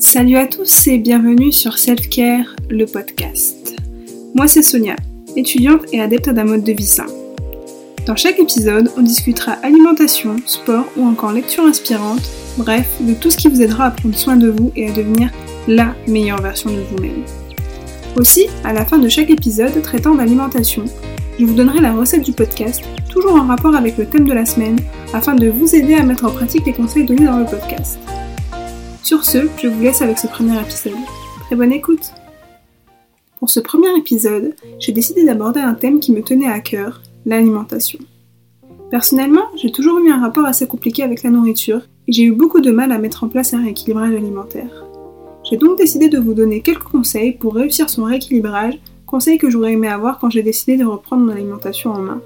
Salut à tous et bienvenue sur Self Care, le podcast. Moi c'est Sonia, étudiante et adepte d'un mode de vie sain. Dans chaque épisode, on discutera alimentation, sport ou encore lecture inspirante, bref, de tout ce qui vous aidera à prendre soin de vous et à devenir la meilleure version de vous-même. Aussi, à la fin de chaque épisode traitant d'alimentation, je vous donnerai la recette du podcast, toujours en rapport avec le thème de la semaine, afin de vous aider à mettre en pratique les conseils donnés dans le podcast. Sur ce, je vous laisse avec ce premier épisode. Très bonne écoute Pour ce premier épisode, j'ai décidé d'aborder un thème qui me tenait à cœur, l'alimentation. Personnellement, j'ai toujours eu un rapport assez compliqué avec la nourriture et j'ai eu beaucoup de mal à mettre en place un rééquilibrage alimentaire. J'ai donc décidé de vous donner quelques conseils pour réussir son rééquilibrage, conseils que j'aurais aimé avoir quand j'ai décidé de reprendre mon alimentation en main.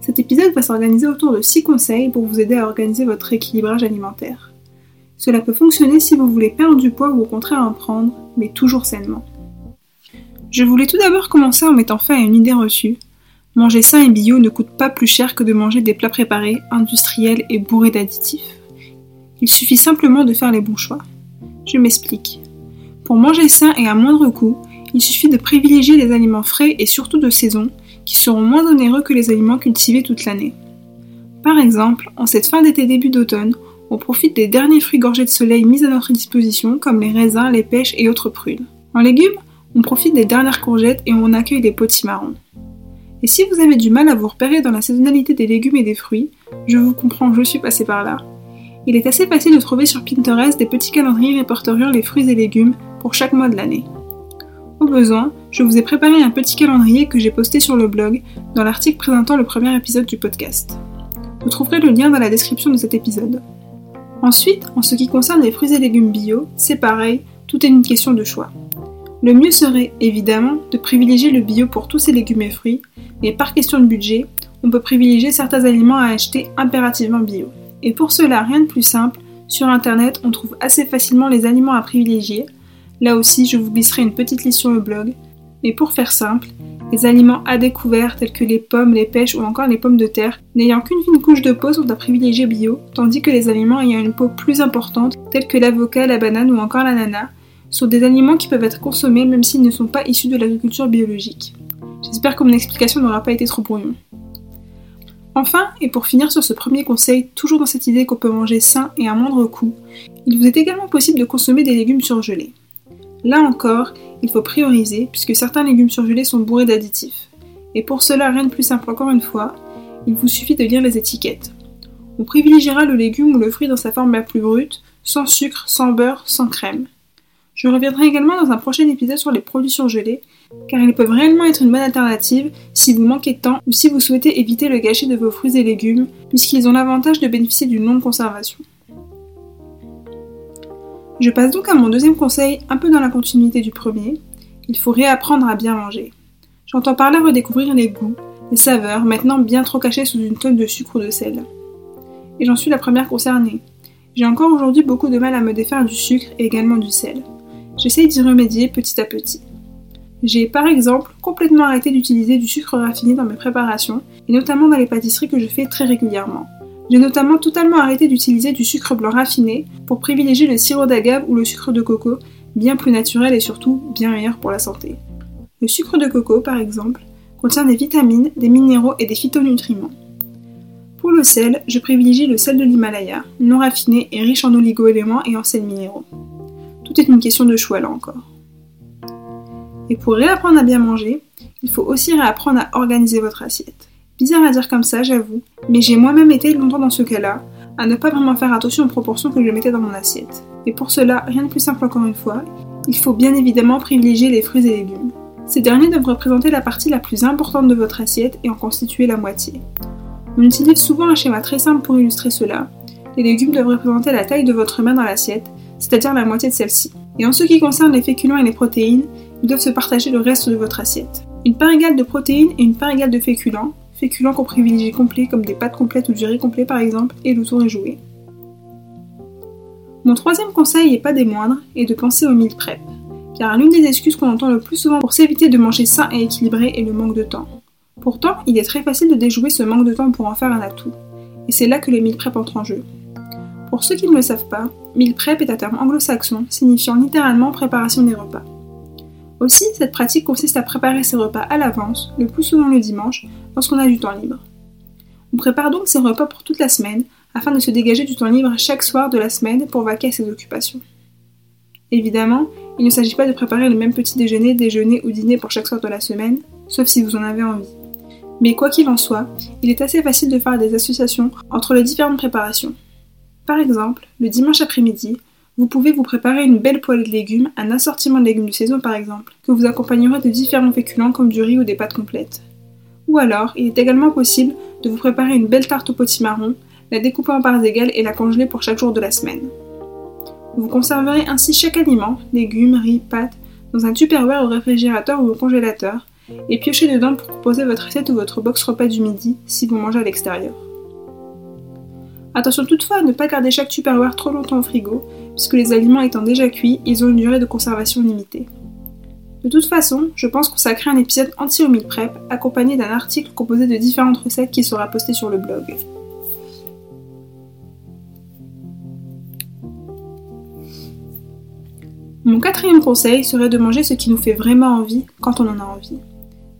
Cet épisode va s'organiser autour de 6 conseils pour vous aider à organiser votre rééquilibrage alimentaire. Cela peut fonctionner si vous voulez perdre du poids ou au contraire en prendre, mais toujours sainement. Je voulais tout d'abord commencer en mettant fin à une idée reçue. Manger sain et bio ne coûte pas plus cher que de manger des plats préparés, industriels et bourrés d'additifs. Il suffit simplement de faire les bons choix. Je m'explique. Pour manger sain et à moindre coût, il suffit de privilégier les aliments frais et surtout de saison, qui seront moins onéreux que les aliments cultivés toute l'année. Par exemple, en cette fin d'été début d'automne, on profite des derniers fruits gorgés de soleil mis à notre disposition, comme les raisins, les pêches et autres prunes. En légumes, on profite des dernières courgettes et on accueille des potimarrons. Et si vous avez du mal à vous repérer dans la saisonnalité des légumes et des fruits, je vous comprends, je suis passé par là. Il est assez facile de trouver sur Pinterest des petits calendriers répertoriant les fruits et légumes pour chaque mois de l'année. Au besoin, je vous ai préparé un petit calendrier que j'ai posté sur le blog dans l'article présentant le premier épisode du podcast. Vous trouverez le lien dans la description de cet épisode. Ensuite, en ce qui concerne les fruits et légumes bio, c'est pareil, tout est une question de choix. Le mieux serait, évidemment, de privilégier le bio pour tous ces légumes et fruits, mais par question de budget, on peut privilégier certains aliments à acheter impérativement bio. Et pour cela, rien de plus simple, sur internet, on trouve assez facilement les aliments à privilégier. Là aussi, je vous glisserai une petite liste sur le blog. Mais pour faire simple, les aliments à découvert tels que les pommes, les pêches ou encore les pommes de terre, n'ayant qu'une fine couche de peau sont à privilégier bio, tandis que les aliments ayant une peau plus importante tels que l'avocat, la banane ou encore l'ananas sont des aliments qui peuvent être consommés même s'ils ne sont pas issus de l'agriculture biologique. J'espère que mon explication n'aura pas été trop brouillon. Enfin, et pour finir sur ce premier conseil, toujours dans cette idée qu'on peut manger sain et à moindre coût, il vous est également possible de consommer des légumes surgelés. Là encore, il faut prioriser puisque certains légumes surgelés sont bourrés d'additifs. Et pour cela, rien de plus simple encore une fois, il vous suffit de lire les étiquettes. On privilégiera le légume ou le fruit dans sa forme la plus brute, sans sucre, sans beurre, sans crème. Je reviendrai également dans un prochain épisode sur les produits surgelés, car ils peuvent réellement être une bonne alternative si vous manquez de temps ou si vous souhaitez éviter le gâchis de vos fruits et légumes, puisqu'ils ont l'avantage de bénéficier d'une longue conservation. Je passe donc à mon deuxième conseil, un peu dans la continuité du premier. Il faut réapprendre à bien manger. J'entends par là redécouvrir les goûts, les saveurs, maintenant bien trop cachées sous une tonne de sucre ou de sel. Et j'en suis la première concernée. J'ai encore aujourd'hui beaucoup de mal à me défaire du sucre et également du sel. J'essaye d'y remédier petit à petit. J'ai par exemple complètement arrêté d'utiliser du sucre raffiné dans mes préparations, et notamment dans les pâtisseries que je fais très régulièrement. J'ai notamment totalement arrêté d'utiliser du sucre blanc raffiné pour privilégier le sirop d'agave ou le sucre de coco, bien plus naturel et surtout bien meilleur pour la santé. Le sucre de coco, par exemple, contient des vitamines, des minéraux et des phytonutriments. Pour le sel, je privilégie le sel de l'Himalaya, non raffiné et riche en oligo-éléments et en sels minéraux. Tout est une question de choix là encore. Et pour réapprendre à bien manger, il faut aussi réapprendre à organiser votre assiette. Bizarre à dire comme ça, j'avoue, mais j'ai moi-même été longtemps dans ce cas-là, à ne pas vraiment faire attention aux proportions que je mettais dans mon assiette. Et pour cela, rien de plus simple encore une fois, il faut bien évidemment privilégier les fruits et légumes. Ces derniers doivent représenter la partie la plus importante de votre assiette et en constituer la moitié. On utilise souvent un schéma très simple pour illustrer cela. Les légumes doivent représenter la taille de votre main dans l'assiette, c'est-à-dire la moitié de celle-ci. Et en ce qui concerne les féculents et les protéines, ils doivent se partager le reste de votre assiette. Une part égale de protéines et une part égale de féculents, féculents qu'on privilégie complets comme des pâtes complètes ou du riz complet par exemple, et le tour est joué. Mon troisième conseil, et pas des moindres, est de penser au meal prep, car l'une des excuses qu'on entend le plus souvent pour s'éviter de manger sain et équilibré est le manque de temps. Pourtant, il est très facile de déjouer ce manque de temps pour en faire un atout, et c'est là que le meal prep entre en jeu. Pour ceux qui ne le savent pas, meal prep est un terme anglo-saxon signifiant littéralement préparation des repas. Aussi, cette pratique consiste à préparer ses repas à l'avance, le plus souvent le dimanche, lorsqu'on a du temps libre. On prépare donc ses repas pour toute la semaine, afin de se dégager du temps libre chaque soir de la semaine pour vaquer à ses occupations. Évidemment, il ne s'agit pas de préparer le même petit déjeuner, déjeuner ou dîner pour chaque soir de la semaine, sauf si vous en avez envie. Mais quoi qu'il en soit, il est assez facile de faire des associations entre les différentes préparations. Par exemple, le dimanche après-midi, vous pouvez vous préparer une belle poêlée de légumes, un assortiment de légumes de saison par exemple, que vous accompagnerez de différents féculents comme du riz ou des pâtes complètes. Ou alors, il est également possible de vous préparer une belle tarte au potimarron, la découper en parts égales et la congeler pour chaque jour de la semaine. Vous conserverez ainsi chaque aliment, légumes, riz, pâtes, dans un tupperware au réfrigérateur ou au congélateur, et piochez dedans pour composer votre assiette ou votre box repas du midi si vous mangez à l'extérieur. Attention toutefois à ne pas garder chaque tupperware trop longtemps au frigo, puisque les aliments étant déjà cuits, ils ont une durée de conservation limitée. De toute façon, je pense consacrer un épisode meal prep, accompagné d'un article composé de différentes recettes qui sera posté sur le blog. Mon quatrième conseil serait de manger ce qui nous fait vraiment envie quand on en a envie.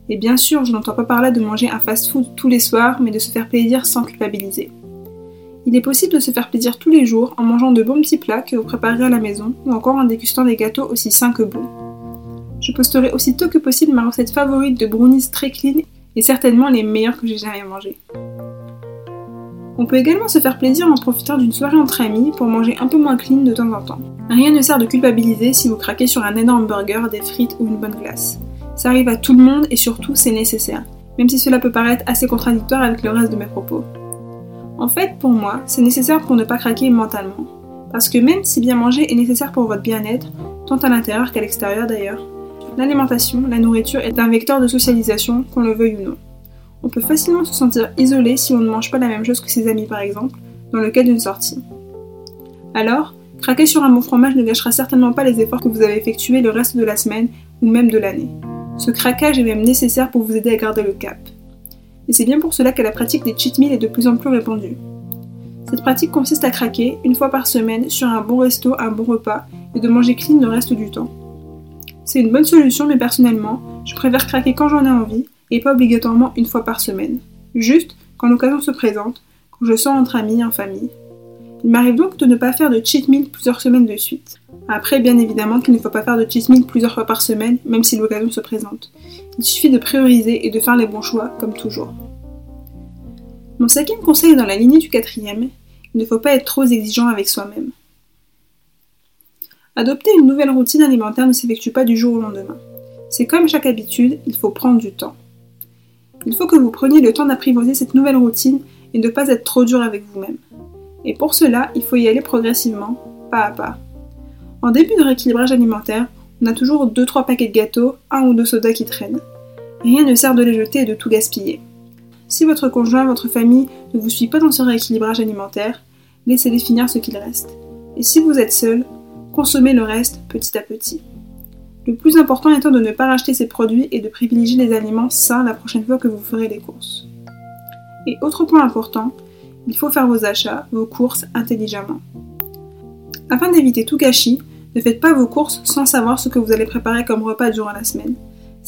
Et bien sûr, je n'entends pas par là de manger un fast-food tous les soirs, mais de se faire plaisir sans culpabiliser. Il est possible de se faire plaisir tous les jours en mangeant de bons petits plats que vous préparerez à la maison ou encore en dégustant des gâteaux aussi sains que bons. Je posterai aussitôt que possible ma recette favorite de brownies très clean et certainement les meilleurs que j'ai jamais mangés. On peut également se faire plaisir en profitant d'une soirée entre amis pour manger un peu moins clean de temps en temps. Rien ne sert de culpabiliser si vous craquez sur un énorme burger, des frites ou une bonne glace. Ça arrive à tout le monde et surtout c'est nécessaire, même si cela peut paraître assez contradictoire avec le reste de mes propos. En fait, pour moi, c'est nécessaire pour ne pas craquer mentalement. Parce que même si bien manger est nécessaire pour votre bien-être, tant à l'intérieur qu'à l'extérieur d'ailleurs, l'alimentation, la nourriture est un vecteur de socialisation, qu'on le veuille ou non. On peut facilement se sentir isolé si on ne mange pas la même chose que ses amis par exemple, dans le cas d'une sortie. Alors, craquer sur un bon fromage ne gâchera certainement pas les efforts que vous avez effectués le reste de la semaine ou même de l'année. Ce craquage est même nécessaire pour vous aider à garder le cap. Et c'est bien pour cela que la pratique des cheat meals est de plus en plus répandue. Cette pratique consiste à craquer une fois par semaine sur un bon resto, un bon repas et de manger clean le reste du temps. C'est une bonne solution, mais personnellement, je préfère craquer quand j'en ai envie et pas obligatoirement une fois par semaine. Juste quand l'occasion se présente, quand je sors entre amis, en famille. Il m'arrive donc de ne pas faire de cheat meal plusieurs semaines de suite. Après, bien évidemment qu'il ne faut pas faire de cheat meal plusieurs fois par semaine, même si l'occasion se présente. Il suffit de prioriser et de faire les bons choix, comme toujours. Mon cinquième conseil est dans la lignée du quatrième, il ne faut pas être trop exigeant avec soi-même. Adopter une nouvelle routine alimentaire ne s'effectue pas du jour au lendemain. C'est comme chaque habitude, il faut prendre du temps. Il faut que vous preniez le temps d'apprivoiser cette nouvelle routine et ne pas être trop dur avec vous-même. Et pour cela, il faut y aller progressivement, pas à pas. En début de rééquilibrage alimentaire, on a toujours 2-3 paquets de gâteaux, un ou deux sodas qui traînent. Rien ne sert de les jeter et de tout gaspiller. Si votre conjoint, votre famille ne vous suit pas dans ce rééquilibrage alimentaire, laissez-les finir ce qu'il reste. Et si vous êtes seul, consommez le reste petit à petit. Le plus important étant de ne pas racheter ces produits et de privilégier les aliments sains la prochaine fois que vous ferez les courses. Et autre point important, il faut faire vos achats, vos courses intelligemment. Afin d'éviter tout gâchis, ne faites pas vos courses sans savoir ce que vous allez préparer comme repas durant la semaine.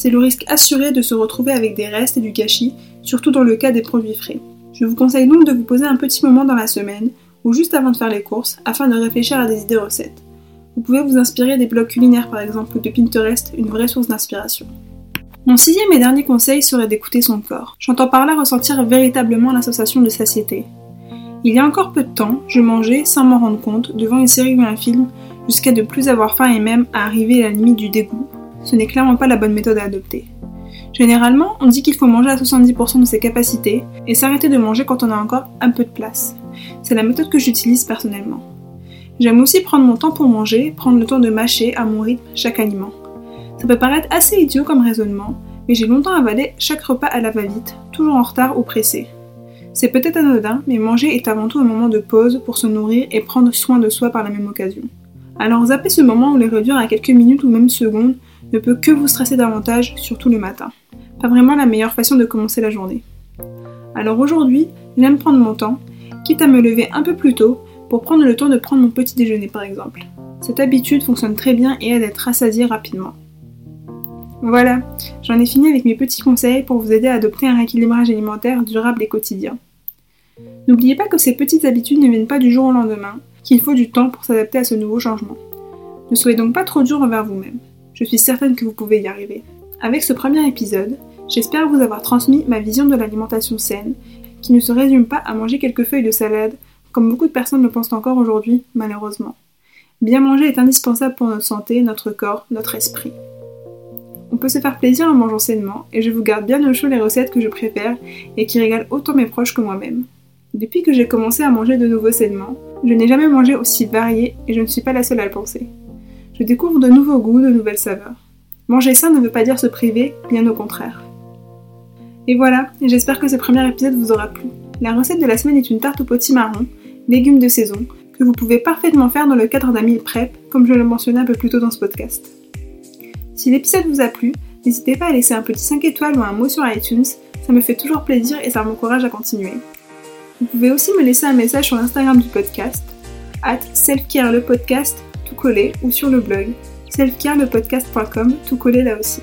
C'est le risque assuré de se retrouver avec des restes et du gâchis, surtout dans le cas des produits frais. Je vous conseille donc de vous poser un petit moment dans la semaine, ou juste avant de faire les courses, afin de réfléchir à des idées recettes. Vous pouvez vous inspirer des blogs culinaires par exemple ou de Pinterest, une vraie source d'inspiration. Mon sixième et dernier conseil serait d'écouter son corps. J'entends par là ressentir véritablement la sensation de satiété. Il y a encore peu de temps, je mangeais, sans m'en rendre compte, devant une série ou un film, jusqu'à ne plus avoir faim et même à arriver à la limite du dégoût. Ce n'est clairement pas la bonne méthode à adopter. Généralement, on dit qu'il faut manger à 70% de ses capacités et s'arrêter de manger quand on a encore un peu de place. C'est la méthode que j'utilise personnellement. J'aime aussi prendre mon temps pour manger, prendre le temps de mâcher à mon rythme chaque aliment. Ça peut paraître assez idiot comme raisonnement, mais j'ai longtemps avalé chaque repas à la va-vite, toujours en retard ou pressé. C'est peut-être anodin, mais manger est avant tout un moment de pause pour se nourrir et prendre soin de soi par la même occasion. Alors zapper ce moment ou les réduire à quelques minutes ou même secondes ne peut que vous stresser davantage, surtout le matin. Pas vraiment la meilleure façon de commencer la journée. Alors aujourd'hui, j'aime prendre mon temps, quitte à me lever un peu plus tôt pour prendre le temps de prendre mon petit déjeuner par exemple. Cette habitude fonctionne très bien et aide à être rassasié rapidement. Voilà, j'en ai fini avec mes petits conseils pour vous aider à adopter un équilibrage alimentaire durable et quotidien. N'oubliez pas que ces petites habitudes ne viennent pas du jour au lendemain, qu'il faut du temps pour s'adapter à ce nouveau changement. Ne soyez donc pas trop dur envers vous-même. Je suis certaine que vous pouvez y arriver. Avec ce premier épisode, j'espère vous avoir transmis ma vision de l'alimentation saine, qui ne se résume pas à manger quelques feuilles de salade, comme beaucoup de personnes le pensent encore aujourd'hui, malheureusement. Bien manger est indispensable pour notre santé, notre corps, notre esprit. On peut se faire plaisir en mangeant sainement, et je vous garde bien au chaud les recettes que je préfère et qui régalent autant mes proches que moi-même. Depuis que j'ai commencé à manger de nouveau sainement, je n'ai jamais mangé aussi varié et je ne suis pas la seule à le penser. Je découvre de nouveaux goûts, de nouvelles saveurs. Manger sain ne veut pas dire se priver, bien au contraire. Et voilà, j'espère que ce premier épisode vous aura plu. La recette de la semaine est une tarte au potimarron, légumes de saison, que vous pouvez parfaitement faire dans le cadre d'un meal prep, comme je le mentionnais un peu plus tôt dans ce podcast. Si l'épisode vous a plu, n'hésitez pas à laisser un petit 5 étoiles ou un mot sur iTunes, ça me fait toujours plaisir et ça m'encourage à continuer. Vous pouvez aussi me laisser un message sur l'Instagram du podcast, at selfcare le podcast, collé, ou sur le blog, selfcarelepodcast.com, tout collé là aussi.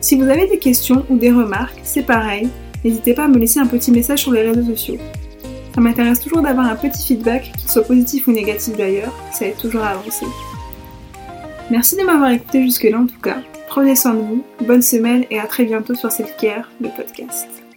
Si vous avez des questions ou des remarques, c'est pareil, n'hésitez pas à me laisser un petit message sur les réseaux sociaux. Ça m'intéresse toujours d'avoir un petit feedback, qu'il soit positif ou négatif d'ailleurs, ça aide toujours à avancer. Merci de m'avoir écouté jusque-là en tout cas. Prenez soin de vous, bonne semaine et à très bientôt sur Selfcare, le podcast.